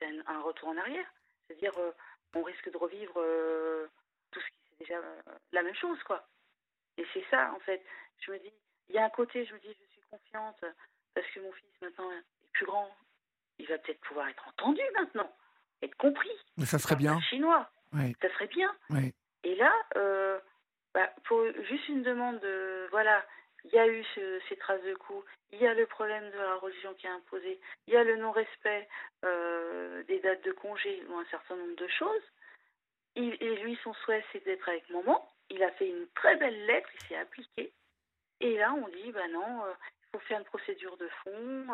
c'est un, retour en arrière. C'est-à-dire, on risque de revivre tout ce qui déjà euh, la même chose, quoi. Et c'est ça, en fait. Je me dis, il y a un côté, je me dis, je suis confiante parce que mon fils maintenant est plus grand. Il va peut-être pouvoir être entendu maintenant, être compris. Mais ça serait bien. Chinois. Ça serait bien. Et là, bah, pour juste une demande de, voilà, il y a eu ces traces de coups, il y a le problème de la religion qui a imposé, il y a le non-respect euh, des dates de congé ou un certain nombre de choses. Et lui, son souhait, c'est d'être avec maman. Il a fait une très belle lettre, il s'est appliqué. Et là, on dit, bah non, euh, il faut faire une procédure de fond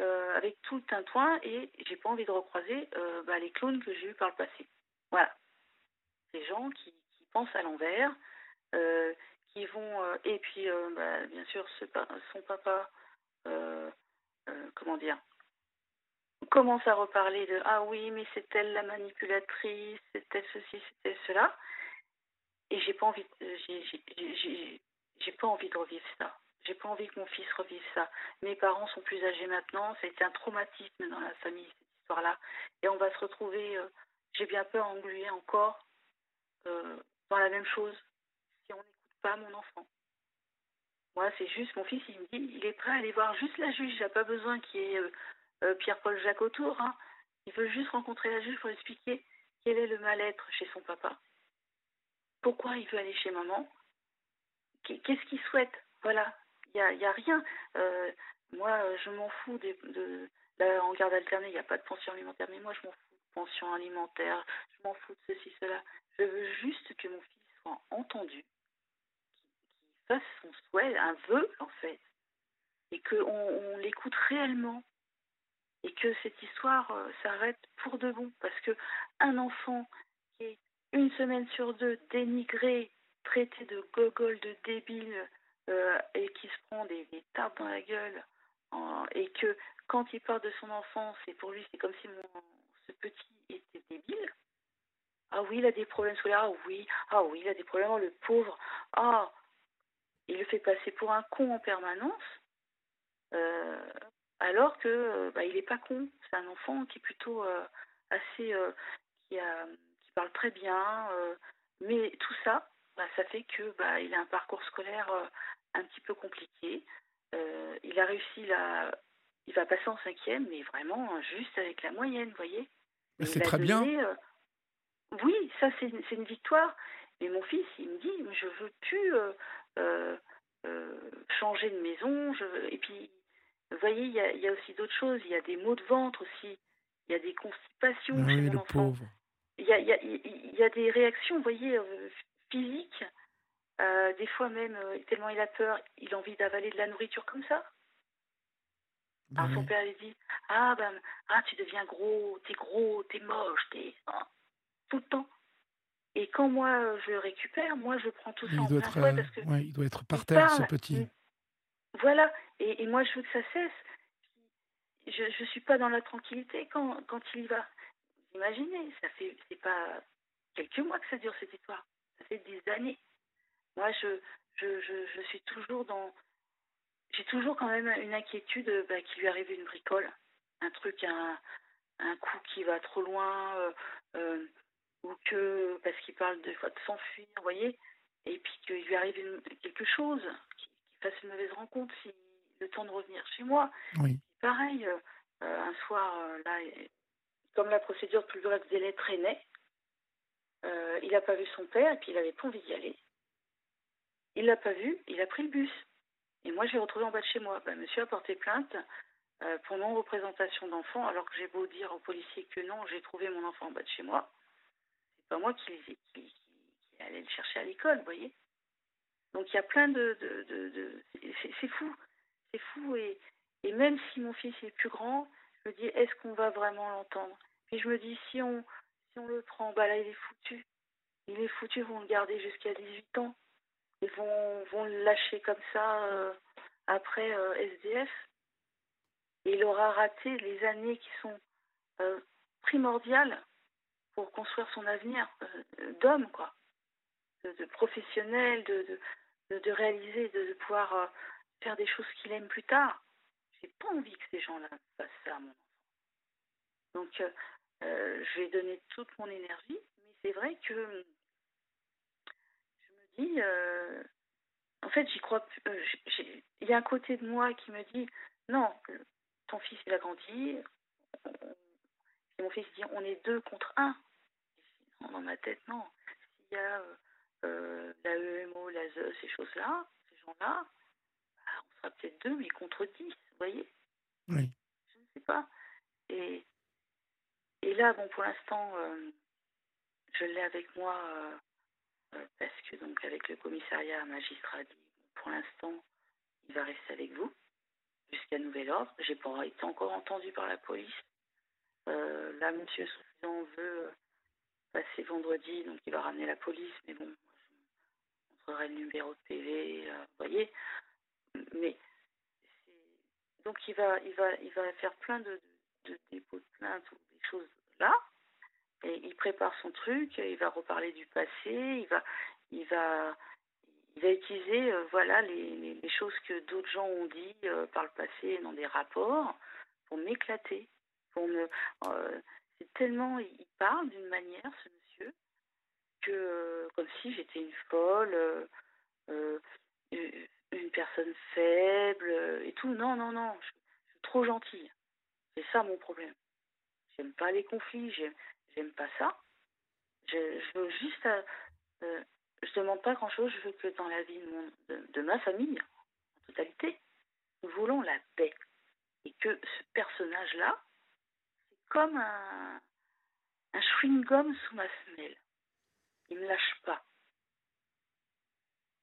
euh, avec tout le tintouin et j'ai pas envie de recroiser bah, les clones que j'ai eus par le passé. Voilà. Des gens qui, qui pensent à l'envers, qui vont euh, et puis euh, bah, bien sûr son papa euh, comment dire commence à reparler de ah oui mais c'est elle la manipulatrice elle ceci elle cela et j'ai pas envie j'ai pas envie de revivre ça j'ai pas envie que mon fils revive ça mes parents sont plus âgés maintenant ça a été un traumatisme dans la famille cette histoire là et on va se retrouver j'ai bien peur englué encore dans la même chose pas mon enfant. Moi, c'est juste, mon fils, il me dit, il est prêt à aller voir juste la juge. Il n'a pas besoin qu'il y ait euh, euh, Pierre-Paul Jacques autour. Hein. Il veut juste rencontrer la juge pour expliquer quel est le mal-être chez son papa. Pourquoi il veut aller chez maman Qu'est-ce qu'il souhaite Voilà, il n'y a, y a, rien. Euh, moi, je m'en fous de, de, en garde alternée, il n'y a pas de pension alimentaire, mais moi, je m'en fous de pension alimentaire, je m'en fous de ceci, cela. Je veux juste que mon fils soit entendu, son souhait, un vœu en fait, et qu'on on, l'écoute réellement, et que cette histoire euh, s'arrête pour de bon, parce que un enfant qui est une semaine sur deux dénigré, traité de gogol, de débile, euh, et qui se prend des, tapes dans la gueule, et que quand il parle de son enfance, et pour lui c'est comme si mon, ce petit était débile. Ah oui, il a des problèmes scolaires. Ah oui, ah oui, il a des problèmes. Oh, le pauvre. Ah, il le fait passer pour un con en permanence, euh, alors que euh, bah, il n'est pas con. C'est un enfant qui est plutôt euh, assez, qui, a, qui, parle très bien, mais tout ça, bah, ça fait que bah, il a un parcours scolaire un petit peu compliqué. il a réussi la, il va passer en cinquième, mais vraiment juste avec la moyenne, vous voyez. C'est très bien. oui, ça c'est une victoire. Mais mon fils, il me dit, je veux plus euh, euh, changer de maison. Je, et puis, vous voyez, il y a, y a, aussi d'autres choses. Il y a des maux de ventre aussi. Il y a des constipations chez mon enfant. Il y a, y, a, y a, des réactions, vous voyez, euh, physiques. des fois même, tellement il a peur, il a envie d'avaler de la nourriture comme ça. Bah Alors son père lui dit Ah, ben, ah, tu deviens gros, t'es gros, t'es moche, t'es. Hein, tout le temps. Et quand moi je récupère, moi je prends tout ça il en plein être, parce que ouais, il doit être par terre, ce petit. Voilà. Et, moi je veux que ça cesse. Je ne suis pas dans la tranquillité quand, quand il y va. Imaginez, ça fait c'est pas quelques mois que ça dure cette histoire. Ça fait des années. Moi je je, je, suis toujours dans j'ai toujours quand même une inquiétude bah, qu'il lui arrive une bricole, un truc, un, un coup qui va trop loin, euh, euh, ou que parce qu'il parle de, de s'enfuir, vous voyez, et puis qu'il lui arrive quelque chose, qu'il fasse une mauvaise rencontre, si le temps de revenir chez moi. Oui. Pareil, euh, un soir, euh, là, comme la procédure de plus bref délai traînait, euh, il n'a pas vu son père et puis il avait pas envie d'y aller. Il l'a pas vu, il a pris le bus. Et moi, je l'ai retrouvé en bas de chez moi. Ben, monsieur a porté plainte pour non-représentation d'enfant, alors que j'ai beau dire aux policiers que non, j'ai trouvé mon enfant en bas de chez moi pas moi qui, qui, le chercher à l'école, vous voyez. Donc il y a plein de... de, de, c'est fou, c'est fou. Et, et même si mon fils est plus grand, je me dis, est-ce qu'on va vraiment l'entendre? Puis je me dis, si on, si on le prend, bah là, il est foutu. Il est foutu, ils vont le garder jusqu'à 18 ans. Ils vont, vont le lâcher comme ça euh, après euh, SDF. Et il aura raté les années qui sont euh, primordiales pour construire son avenir d'homme, quoi, de, professionnel, de, de, de, réaliser, de, pouvoir faire des choses qu'il aime plus tard. j'ai pas envie que ces gens-là fassent ça à mon enfant. Donc, euh, euh, je vais donner toute mon énergie, mais c'est vrai que je me dis, euh, en fait, j'y crois. Il y a un côté de moi qui me dit, non, ton fils il a grandi. Et mon fils dit, on est deux contre un. Dans ma tête, non. S'il y a la EMO, la ZE, ces choses-là, ces gens-là, sera peut-être deux, mais contre dix, vous voyez? Oui. Je ne sais pas. Et et là, bon, pour l'instant, euh, je l'ai avec moi euh, euh, parce que, donc, avec le commissariat, un magistrat dit pour l'instant, il va rester avec vous jusqu'à nouvel ordre. J'ai pas été encore entendu par la police. là, monsieur Soufflant veut passer vendredi, donc il va ramener la police, mais bon, je montrerai le numéro de PV, vous voyez. Mais donc il va, il va, il va faire plein de, de dépôts de plainte choses là. Et il prépare son truc, il va reparler du passé, il va, il va, il va utiliser euh, voilà les, les, choses que d'autres gens ont dit euh, par le passé dans des rapports pour m'éclater, pour me. Euh, tellement il parle d'une manière ce monsieur que comme si j'étais une folle, une personne faible et tout. Non non non, je suis trop gentille. C'est ça mon problème. J'aime pas les conflits, j'aime pas ça. Je, veux juste. Euh, euh, je demande pas grand chose, je veux que dans la vie de, ma famille, en totalité, nous voulons la paix. Et que ce personnage-là, c'est comme un, un chewing-gum sous ma semelle. Il me lâche pas.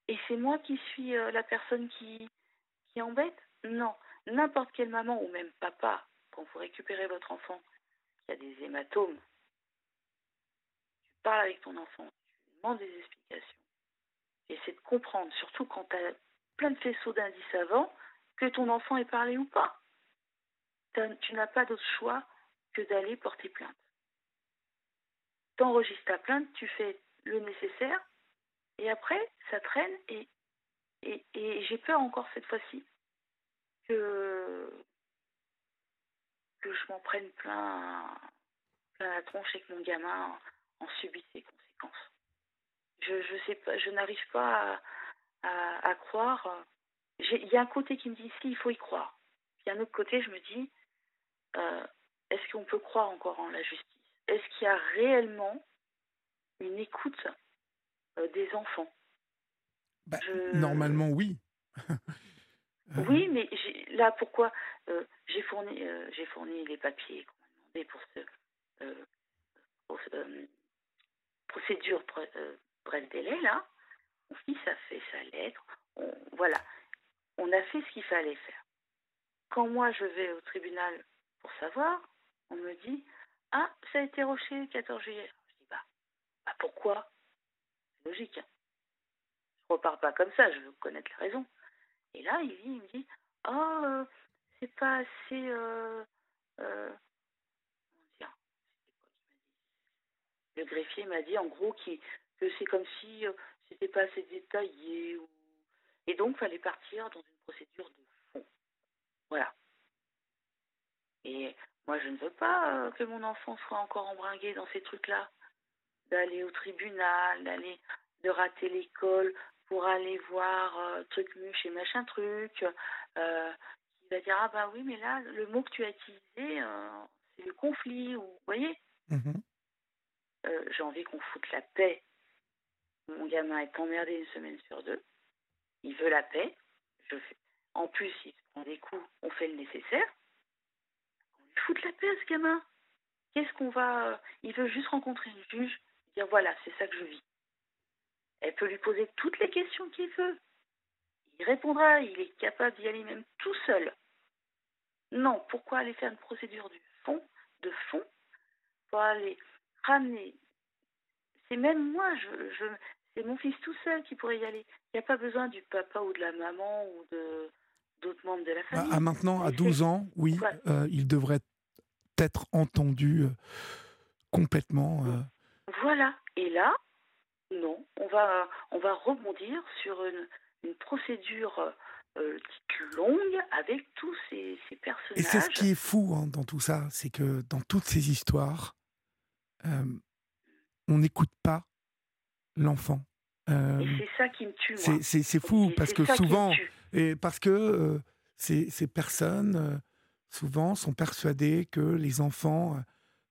Et c'est moi qui suis euh, la personne qui, qui embête? Non. N'importe quelle maman ou même papa, quand vous récupérez votre enfant, y a des hématomes. Tu parles avec ton enfant, tu demandes des explications. Essaie de comprendre, surtout quand tu as plein de faisceaux d'indices avant, que ton enfant ait parlé ou pas. Tu n'as pas d'autre choix que d'aller porter plainte. T'enregistres ta plainte, tu fais le nécessaire, et après, ça traîne, et, et, j'ai peur encore cette fois-ci que que je m'en prenne plein, plein la tronche et que mon gamin en, subisse les conséquences. Je, je sais pas, je n'arrive pas à, croire. Il y a un côté qui me dit si, il faut y croire. Puis un autre côté, je me dis, euh, est-ce qu'on peut croire encore en la justice? Est-ce qu'il y a réellement une écoute des enfants bah, Normalement, oui. oui, mais là, pourquoi euh, j'ai fourni, euh, j'ai fourni les papiers qu'on m'a demandé pour ce euh, procédure bref délai là. Mon fils a fait sa lettre. voilà, on a fait ce qu'il fallait faire. Quand moi je vais au tribunal pour savoir, on me dit ah ça a été roché le 14 juillet. Je dis bah, bah pourquoi? Logique. Je repars pas comme ça. Je veux connaître la raison. Et là il, il me dit oh c'est pas assez. Euh, euh, Le greffier m'a dit en gros que c'est comme si euh, c'était pas assez détaillé. Ou... Et donc, fallait partir dans une procédure de fond. Voilà. Et moi, je ne veux pas que mon enfant soit encore embringué dans ces trucs-là. D'aller au tribunal, d'aller de rater l'école pour aller voir truc muche et machin truc, il va dire ah bah oui mais là le mot que tu as utilisé euh, c'est le conflit ou vous voyez mhm. euh, j'ai envie qu'on foute la paix. Mon gamin est emmerdé une semaine sur deux. Il veut la paix. Je fais en plus il se prend des coups on fait le nécessaire. On lui fout la paix à ce gamin. Qu'est-ce qu'on va euh, il veut juste rencontrer une juge dire voilà c'est ça que je vis elle peut lui poser toutes les questions qu'il veut il répondra, il est capable d'y aller même tout seul. Non, pourquoi aller faire une procédure du fond, de fond, pour aller ramener? C'est même moi, je, c'est mon fils tout seul qui pourrait y aller. Il n'y a pas besoin du papa ou de la maman ou de d'autres membres de la famille. À, maintenant, à 12 ans, oui, euh, il devrait être entendu euh, complètement. Euh. Voilà. Et là, non, on va, on va rebondir sur une, une procédure euh, longue avec tous ces, ces personnages. Et c'est ce qui est fou hein, dans tout ça, c'est que dans toutes ces histoires, euh, on n'écoute pas l'enfant. Euh, Et c'est ça qui me tue, c'est fou Et parce que souvent, et parce que euh, ces, ces personnes souvent sont persuadées que les enfants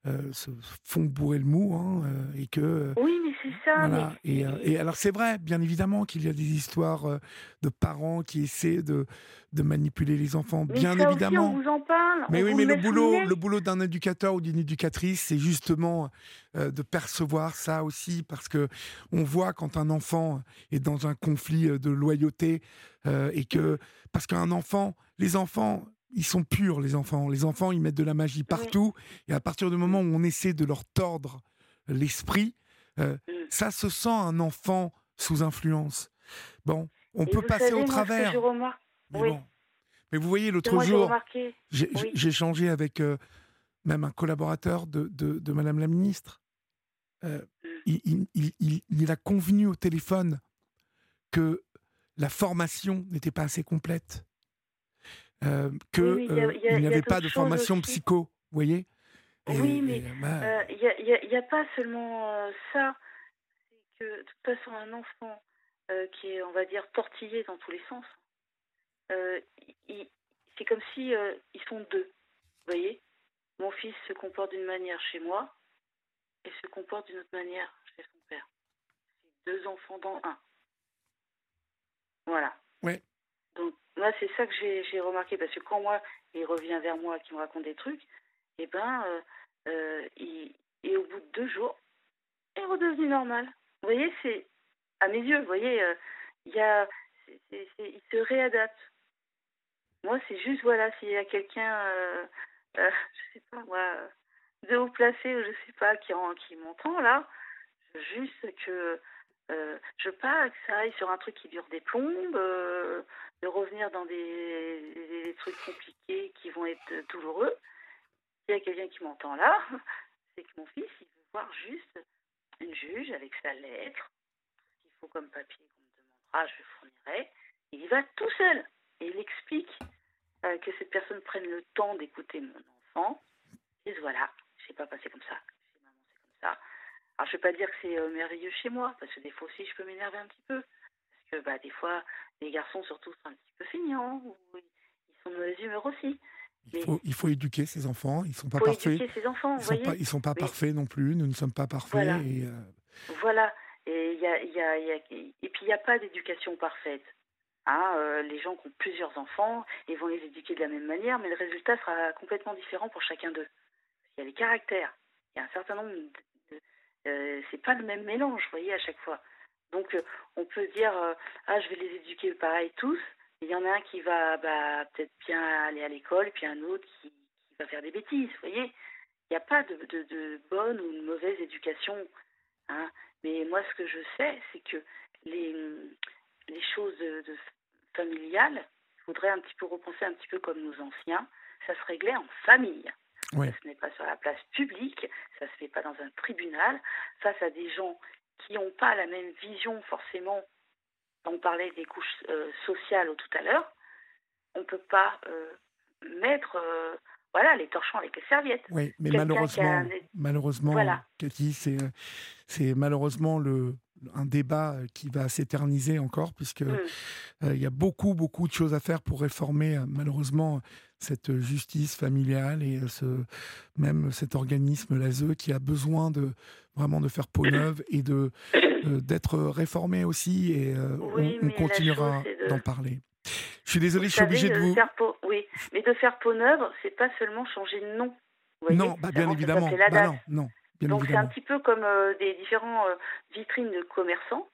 euh, se font bourrer le mou hein, euh, et que euh, Oui, mais c'est ça. voilà. mais- Et, et alors c'est vrai, bien évidemment qu'il y a des histoires de parents qui essaient de, de manipuler les enfants, mais bien ça évidemment. Aussi, on vous en parle. Mais on oui, mais le boulot, le boulot d'un éducateur ou d'une éducatrice, c'est justement de percevoir ça aussi, parce que on voit quand un enfant est dans un conflit de loyauté euh, et que parce qu'un enfant, les enfants, ils sont purs, les enfants. Les enfants, ils mettent de la magie partout, et à partir du moment où on essaie de leur tordre l'esprit, euh, Mm. ça se sent un enfant sous influence. Bon, on Et peut passer savez, au travers. Mais Oui. bon. Mais vous voyez, l'autre jour, j'ai Oui. j'ai échangé avec euh, même un collaborateur de, de, de Madame la Ministre. Euh, Mm. il, il- il- il- il a convenu au téléphone que la formation n'était pas assez complète, euh, que Oui, mais il y a- euh, il y a- il il n'y avait pas de formation aussi. psycho, vous voyez? Oui, mais, bah, Euh, Il n'y a, pas seulement euh, ça. C'est que, de toute façon, un enfant euh, qui est, on va dire, tortillé dans tous les sens, c'est comme si ils sont deux. Vous voyez? Mon fils se comporte d'une manière chez moi et se comporte d'une autre manière chez son père. C'est deux enfants dans un. Voilà. Ouais. Donc, moi, c'est ça que j'ai remarqué, parce que quand moi, il revient vers moi, qui me raconte des trucs, eh ben, euh, euh, il, et au bout de deux jours, il est redevenu normal. Vous voyez, c'est à mes yeux, vous voyez, euh, il y a, il se réadapte. Moi, c'est juste, voilà, s'il y a quelqu'un, euh, euh, je sais pas, moi, de haut placé, ou je sais pas, qui, en- qui m'entend là, juste que euh, je veux pas que ça aille sur un truc qui dure des plombes, de revenir dans des, trucs compliqués qui vont être douloureux. S'il y a quelqu'un qui m'entend là, c'est que mon fils, il veut voir juste une juge avec sa lettre, ce qu'il faut comme papier qu'on me demandera, je fournirai. Et il va tout seul et il explique euh, que cette personne prenne le temps d'écouter mon enfant. Et voilà, c'est pas passé comme ça. Maman, comme ça. Alors, je vais pas dire que c'est euh, merveilleux chez moi, parce que des fois aussi, je peux m'énerver un petit peu. Que bah, des fois, les garçons, surtout, sont un petit peu feignants, ou ils sont de mauvaise humeur aussi. il, faut, il faut éduquer ses enfants, ils ne sont pas parfaits. éduquer ses enfants, Ils vous sont pas, ils sont pas Mais- parfaits non plus, nous ne sommes pas parfaits. Voilà. Et, euh, Voilà. Et, y a, y a- y a- et puis, il n'y a pas d'éducation parfaite. Hein, euh, les gens qui ont plusieurs enfants, ils vont les éduquer de la même manière, mais le résultat sera complètement différent pour chacun d'eux. Il y a les caractères. Il y a un certain nombre de- euh, c'est pas le même mélange, vous voyez, à chaque fois. Donc, euh, on peut dire, euh, ah, je vais les éduquer pareil tous. Il y en a un qui va bah, peut-être bien aller à l'école, puis un autre qui, qui va faire des bêtises, vous voyez. Il n'y a pas de, de, de bonne ou de mauvaise éducation. Hein. Mais moi, ce que je sais, c'est que les, les choses de, de familiales, il faudrait un petit peu repenser un petit peu comme nos anciens. Ça se réglait en famille. Ça se met pas sur la place publique, ça se fait pas dans un tribunal, face à des gens qui n'ont pas la même vision forcément. On parlait des couches euh, sociales tout à l'heure. On peut pas euh, mettre euh, voilà les torchons avec les serviettes. Oui, mais malheureusement, un- malheureusement, Voilà. Cathy, c'est malheureusement le un débat euh, qui va s'éterniser encore puisque Mm. euh, il y a beaucoup beaucoup de choses à faire pour réformer euh, malheureusement cette justice familiale et ce même cet organisme l'ASE qui a besoin de vraiment de faire peau neuve et de euh, d'être réformé aussi et euh, Oui, on, continuera de- d'en parler. Je suis désolé, Vous je suis obligé de vous faire peau, oui, mais de faire peau neuve, c'est pas seulement changer de nom. Vous voyez non, bah, bien évidemment, Bah non, non, bien Donc c'est un petit peu comme euh, des différents euh, vitrines de commerçants.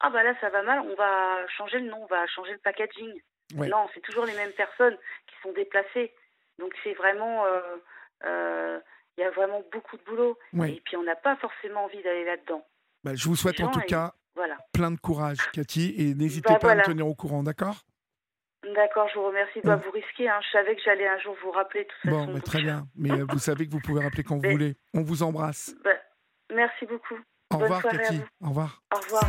Ah bah là ça va mal, on va changer le nom, on va changer le packaging. Ouais. Non, c'est toujours les mêmes personnes qui sont déplacées. Donc c'est vraiment, euh, euh, il y a vraiment beaucoup de boulot. Ouais. Et puis on n'a pas forcément envie d'aller là-dedans. Bah, je vous souhaite en tout cas Voilà. plein de courage, Cathy, et n'hésitez Bah, pas à me tenir au courant, d'accord? D'accord, je vous remercie. Bah, Mm. vous risquez, hein. je savais que j'allais un jour vous rappeler tout ça. Bon, bah, très bien. Mais euh, vous savez que vous pouvez rappeler quand vous Mais- voulez. On vous embrasse. Bah, merci beaucoup. Au Bonne revoir, Cathy. Au revoir. Au revoir.